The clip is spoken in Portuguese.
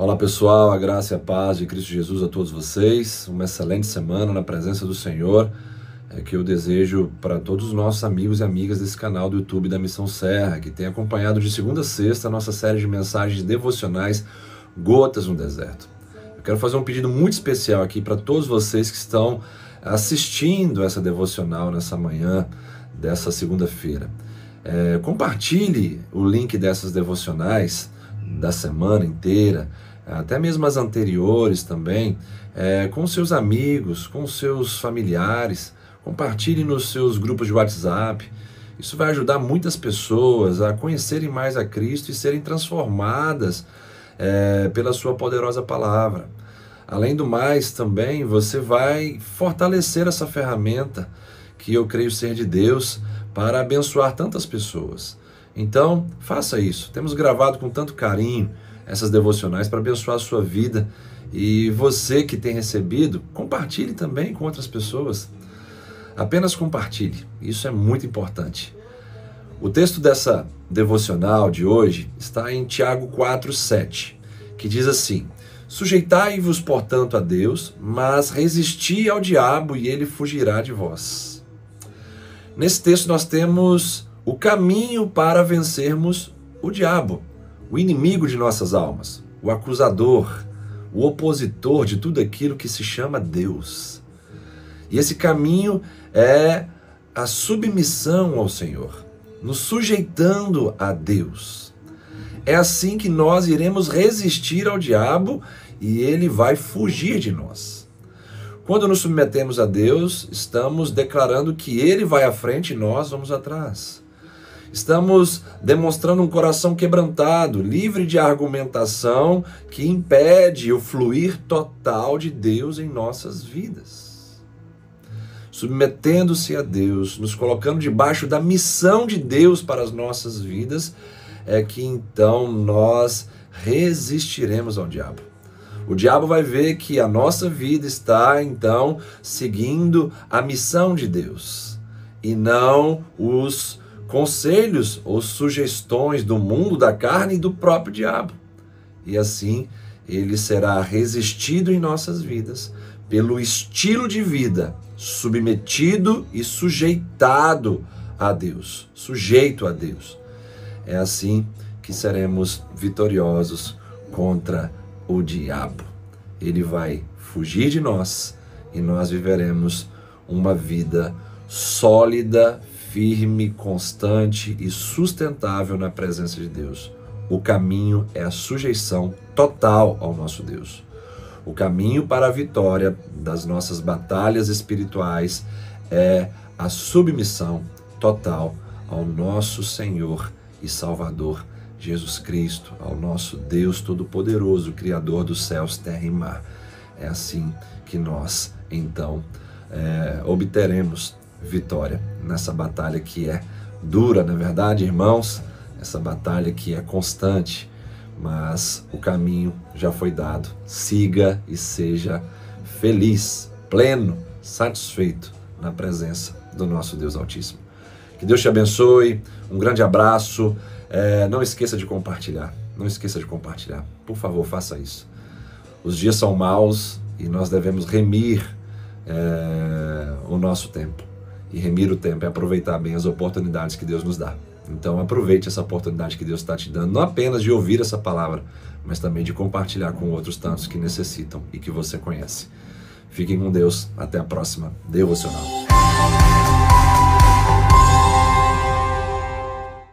Olá pessoal, a graça e a paz de Cristo Jesus a todos vocês. Uma excelente semana na presença do Senhor. É que eu desejo para todos os nossos amigos e amigas desse canal do YouTube da Missão Serra, que tem acompanhado de segunda a sexta a nossa série de mensagens devocionais Gotas no Deserto. Eu quero fazer um pedido muito especial aqui para todos vocês que estão assistindo essa devocional nessa manhã dessa segunda-feira. É, compartilhe o link dessas devocionais da semana inteira até mesmo as anteriores também, é, com seus amigos, com seus familiares, compartilhe nos seus grupos de WhatsApp. Isso vai ajudar muitas pessoas a conhecerem mais a Cristo e serem transformadas é, pela Sua poderosa palavra. Além do mais, também você vai fortalecer essa ferramenta que eu creio ser de Deus para abençoar tantas pessoas. Então, faça isso. Temos gravado com tanto carinho essas devocionais para abençoar a sua vida. E você que tem recebido, compartilhe também com outras pessoas. Apenas compartilhe, isso é muito importante. O texto dessa devocional de hoje está em Tiago 4:7, que diz assim: Sujeitai-vos, portanto, a Deus, mas resisti ao diabo e ele fugirá de vós. Nesse texto nós temos o caminho para vencermos o diabo o inimigo de nossas almas, o acusador, o opositor de tudo aquilo que se chama Deus. E esse caminho é a submissão ao Senhor, nos sujeitando a Deus. É assim que nós iremos resistir ao diabo e ele vai fugir de nós. Quando nos submetemos a Deus, estamos declarando que ele vai à frente e nós vamos atrás. Estamos demonstrando um coração quebrantado, livre de argumentação que impede o fluir total de Deus em nossas vidas. Submetendo-se a Deus, nos colocando debaixo da missão de Deus para as nossas vidas, é que então nós resistiremos ao diabo. O diabo vai ver que a nossa vida está então seguindo a missão de Deus e não os conselhos ou sugestões do mundo da carne e do próprio diabo. E assim ele será resistido em nossas vidas pelo estilo de vida submetido e sujeitado a Deus, sujeito a Deus. É assim que seremos vitoriosos contra o diabo. Ele vai fugir de nós e nós viveremos uma vida sólida, firme, constante e sustentável na presença de Deus. O caminho é a sujeição total ao nosso Deus. O caminho para a vitória das nossas batalhas espirituais é a submissão total ao nosso Senhor e Salvador Jesus Cristo, ao nosso Deus Todo-Poderoso, Criador dos céus, terra e mar. É assim que nós, então, é, obteremos vitória nessa batalha que é dura, na é verdade, irmãos, essa batalha que é constante, mas o caminho já foi dado. Siga e seja feliz, pleno, satisfeito na presença do nosso Deus Altíssimo. Que Deus te abençoe, um grande abraço. É, não esqueça de compartilhar, não esqueça de compartilhar. Por favor, faça isso. Os dias são maus e nós devemos remir é, o nosso tempo e remir o tempo é aproveitar bem as oportunidades que Deus nos dá. Então aproveite essa oportunidade que Deus está te dando, não apenas de ouvir essa palavra, mas também de compartilhar com outros tantos que necessitam e que você conhece. Fiquem com Deus. Até a próxima Devocional.